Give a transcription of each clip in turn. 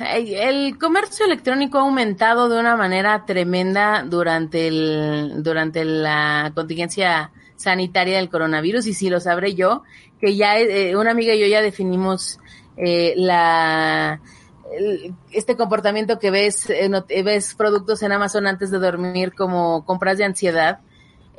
el comercio electrónico ha aumentado de una manera tremenda durante el durante la contingencia sanitaria del coronavirus y si lo sabré yo que ya eh, una amiga y yo ya definimos eh, la el, este comportamiento que ves eh, no, ves productos en Amazon antes de dormir como compras de ansiedad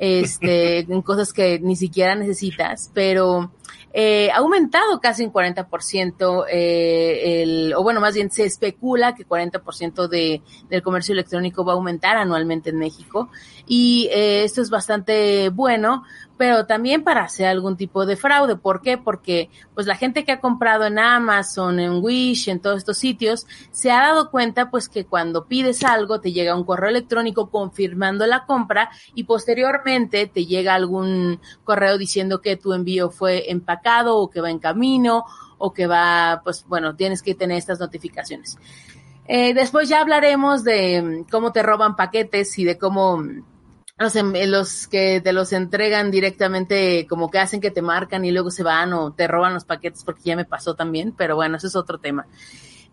este en cosas que ni siquiera necesitas pero eh, ha aumentado casi un 40%, eh, el, o bueno, más bien se especula que 40% de, del comercio electrónico va a aumentar anualmente en México. Y eh, esto es bastante bueno pero también para hacer algún tipo de fraude. ¿Por qué? Porque pues la gente que ha comprado en Amazon, en Wish, en todos estos sitios, se ha dado cuenta pues que cuando pides algo te llega un correo electrónico confirmando la compra y posteriormente te llega algún correo diciendo que tu envío fue empacado o que va en camino o que va, pues bueno, tienes que tener estas notificaciones. Eh, después ya hablaremos de cómo te roban paquetes y de cómo los, los que te los entregan directamente, como que hacen que te marcan y luego se van o te roban los paquetes porque ya me pasó también, pero bueno, eso es otro tema.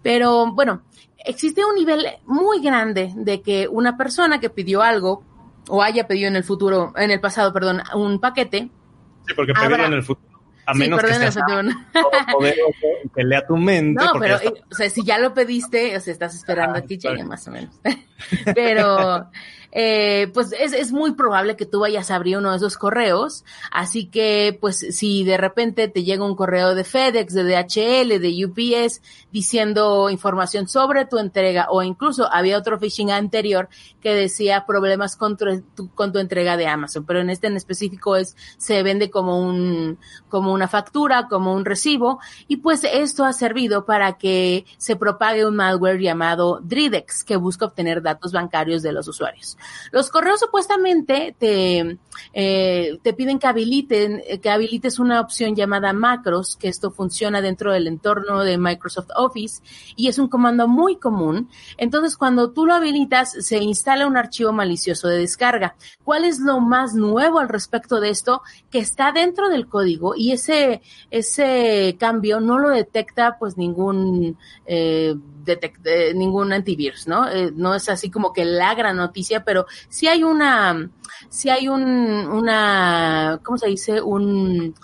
Pero bueno, existe un nivel muy grande de que una persona que pidió algo o haya pedido en el futuro, en el pasado, perdón, un paquete. Sí, porque pedirlo en el futuro. A menos que estés que lea tu mente. No, pero, o sea, si ya lo pediste, o sea, estás esperando ah, a que llegue más o menos. pero, eh, pues es, es, muy probable que tú vayas a abrir uno de esos correos. Así que, pues, si de repente te llega un correo de FedEx, de DHL, de UPS, diciendo información sobre tu entrega, o incluso había otro phishing anterior que decía problemas con tu, con tu entrega de Amazon, pero en este en específico es, se vende como un, como una factura, como un recibo, y pues esto ha servido para que se propague un malware llamado Dridex, que busca obtener datos bancarios de los usuarios. Los correos supuestamente te, eh, te piden que habiliten, que habilites una opción llamada macros, que esto funciona dentro del entorno de Microsoft Office y es un comando muy común. Entonces, cuando tú lo habilitas, se instala un archivo malicioso de descarga. ¿Cuál es lo más nuevo al respecto de esto? Que está dentro del código y ese, ese cambio no lo detecta pues ningún eh, detecte, ningún antivirus, ¿no? Eh, no es así como que la gran noticia, pero sí hay una, sí hay un, una, ¿cómo se dice? Un,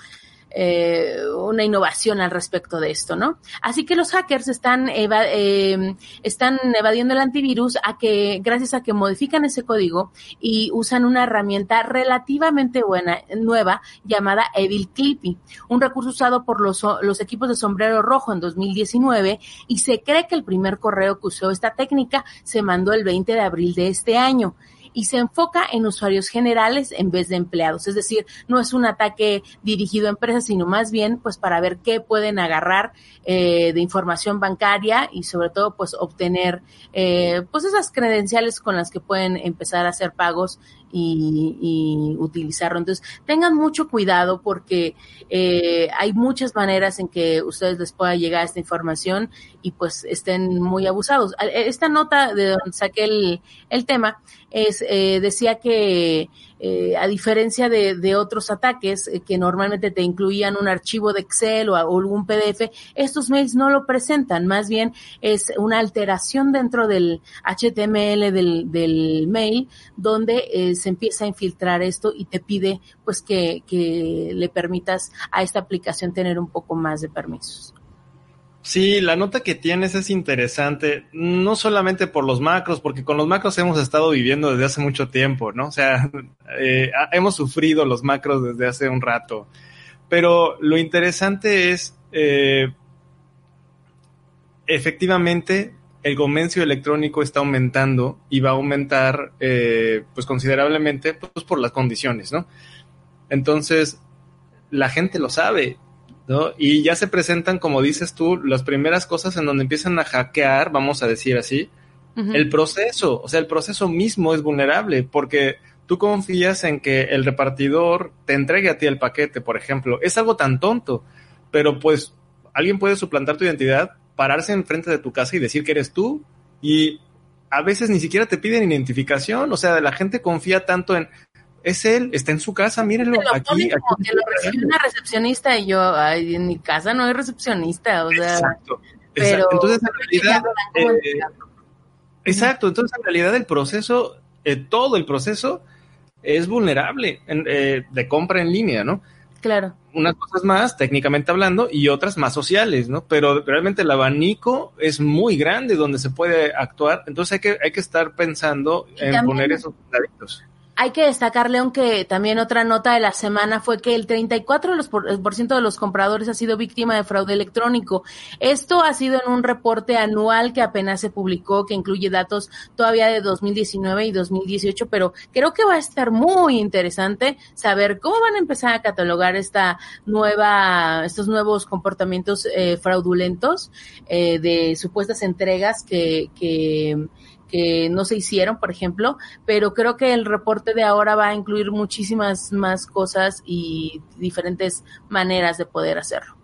eh, una innovación al respecto de esto, ¿no? Así que los hackers están, eh, están evadiendo el antivirus a que, gracias a que modifican ese código y usan una herramienta relativamente buena, nueva, llamada Evil Clippy, un recurso usado por los, los equipos de sombrero rojo en 2019 y se cree que el primer correo que usó esta técnica se mandó el 20 de abril de este año y se enfoca en usuarios generales en vez de empleados. Es decir, no es un ataque dirigido a empresas, sino más bien pues para ver qué pueden agarrar eh, de información bancaria y sobre todo pues obtener eh, pues esas credenciales con las que pueden empezar a hacer pagos y, utilizarlo. Entonces, tengan mucho cuidado porque eh, hay muchas maneras en que ustedes les pueda llegar esta información y pues estén muy abusados. Esta nota de donde saqué el, el tema es, eh, decía que eh, a diferencia de, de otros ataques eh, que normalmente te incluían un archivo de Excel o, algún PDF, estos mails no lo presentan, más bien es una alteración dentro del HTML del, del mail donde se empieza a infiltrar esto y te pide pues que, que le permitas a esta aplicación tener un poco más de permisos. Sí, la nota que tienes es interesante, no solamente por los macros, porque con los macros hemos estado viviendo desde hace mucho tiempo, ¿no? O sea, eh, hemos sufrido los macros desde hace un rato. Pero lo interesante es, eh, efectivamente, el comercio electrónico está aumentando y va a aumentar, eh, pues considerablemente, pues por las condiciones, ¿no? Entonces, la gente lo sabe y ya se presentan, como dices tú, las primeras cosas en donde empiezan a hackear, vamos a decir así, el proceso. O sea, el proceso mismo es vulnerable porque tú confías en que el repartidor te entregue a ti el paquete, por ejemplo. Es algo tan tonto, pero pues alguien puede suplantar tu identidad, pararse enfrente de tu casa y decir que eres tú y a veces ni siquiera te piden identificación, o sea, la gente confía tanto en, es él, está en su casa, mírenlo. aquí, como que lo recibe una recepcionista y yo, ay, en mi casa no hay recepcionista, o sea. Exacto. Pero, entonces, en realidad. Eh, exacto, entonces en realidad el proceso, eh, todo el proceso es vulnerable eh, de compra en línea, ¿no? Claro. Unas cosas más, técnicamente hablando, y otras más sociales, ¿no? Pero realmente el abanico es muy grande donde se puede actuar, entonces hay que, hay que estar pensando en poner esos cuidaditos. Hay que destacar, León, que también otra nota de la semana fue que el 34% de los compradores ha sido víctima de fraude electrónico. Esto ha sido en un reporte anual que apenas se publicó, que incluye datos todavía de 2019 y 2018, pero creo que va a estar muy interesante saber cómo van a empezar a catalogar esta nueva, estos nuevos comportamientos eh, fraudulentos eh, de supuestas entregas que, que que no se hicieron, por ejemplo, pero creo que el reporte de ahora va a incluir muchísimas más cosas y diferentes maneras de poder hacerlo.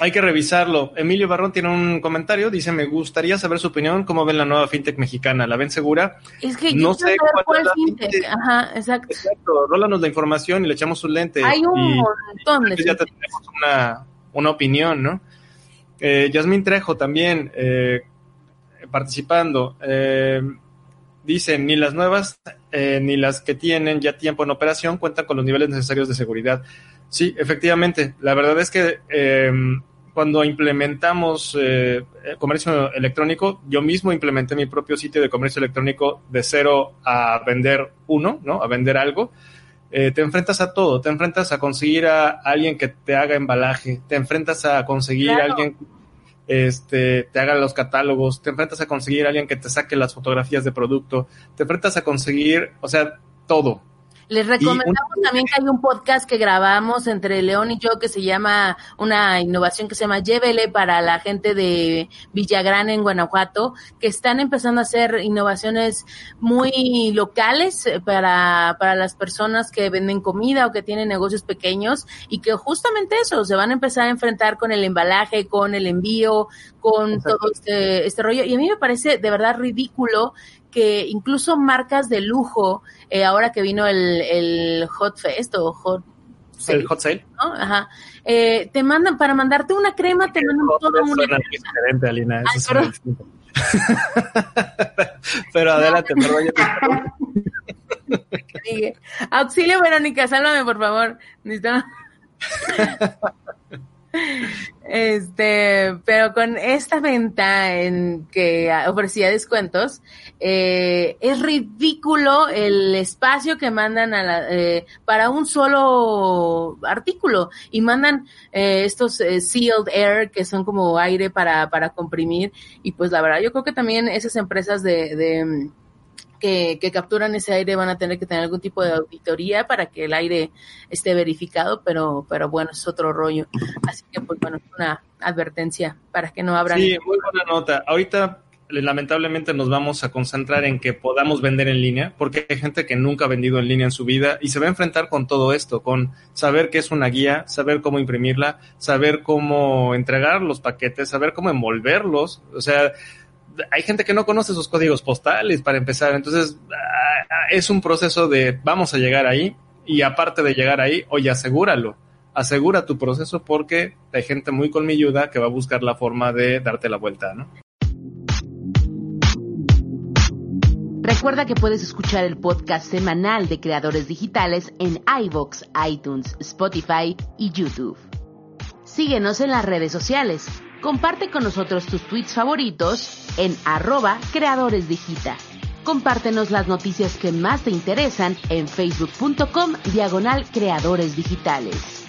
Hay que revisarlo. Emilio Barrón tiene un comentario, dice, me gustaría saber su opinión, cómo ven la nueva fintech mexicana, ¿la ven segura? Es que no sé cuál, es fintech. Ajá, exacto. Exacto, rólanos la información y le echamos un lente. Hay un montón de Ya tenemos una, una opinión, ¿no? Eh, Yasmín Trejo también, eh, participando. Eh, dicen, ni las nuevas eh, ni las que tienen ya tiempo en operación cuentan con los niveles necesarios de seguridad. Sí, efectivamente. La verdad es que em, cuando implementamos eh, comercio electrónico, yo mismo implementé mi propio sitio de comercio electrónico de cero a vender uno, ¿no? A vender algo. te enfrentas a todo, te enfrentas a conseguir a alguien que te haga embalaje, te enfrentas a conseguir a alguien este, te haga los catálogos, te enfrentas a conseguir a alguien que te saque las fotografías de producto, te enfrentas a conseguir, o sea, todo. Les recomendamos también que hay un podcast que grabamos entre León y yo que se llama, una innovación que se llama Llévele para la gente de Villagrán en Guanajuato, que están empezando a hacer innovaciones muy locales eh, para, para las personas que venden comida o que tienen negocios pequeños y que justamente eso, se van a empezar a enfrentar con el embalaje, con el envío, con todo este, este rollo. Y a mí me parece de verdad ridículo que incluso marcas de lujo, eh, ahora que vino el, el Hot Fest o Hot el hot sale. ¿no? Ajá. Eh, te mandan, para mandarte una crema, te mandan todo una crema. diferente, Alina. Eso Ay, pero... pero adelante, perdón, yo te Auxilio, Verónica, sálvame, por favor. Necesito... Este, pero con esta venta en que ofrecía descuentos, eh, es ridículo el espacio que mandan a la, eh, para un solo artículo. Y mandan eh, estos eh, sealed air que son como aire para, para comprimir. Y pues la verdad yo creo que también esas empresas de, de que, capturan ese aire van a tener que tener algún tipo de auditoría para que el aire esté verificado, pero, pero bueno, es otro rollo. Así que, pues bueno, una advertencia para que no abran. Sí, muy buena nota. Ahorita lamentablemente nos vamos a concentrar en que podamos vender en línea, porque hay gente que nunca ha vendido en línea en su vida y se va a enfrentar con todo esto, con saber qué es una guía, saber cómo imprimirla, saber cómo entregar los paquetes, saber cómo envolverlos, o sea, hay gente que no conoce esos códigos postales para empezar, entonces ah, ah, es un proceso de vamos a llegar ahí y aparte de llegar ahí, oye, asegúralo, asegura tu proceso porque hay gente muy colmilluda que va a buscar la forma de darte la vuelta, ¿no? Recuerda que puedes escuchar el podcast semanal de Creadores Digitales en iVoox, iTunes, Spotify y YouTube. Síguenos en las redes sociales. Comparte con nosotros tus tweets favoritos en arroba Creadores Digita. Compártenos las noticias que más te interesan en facebook.com diagonal creadores digitales.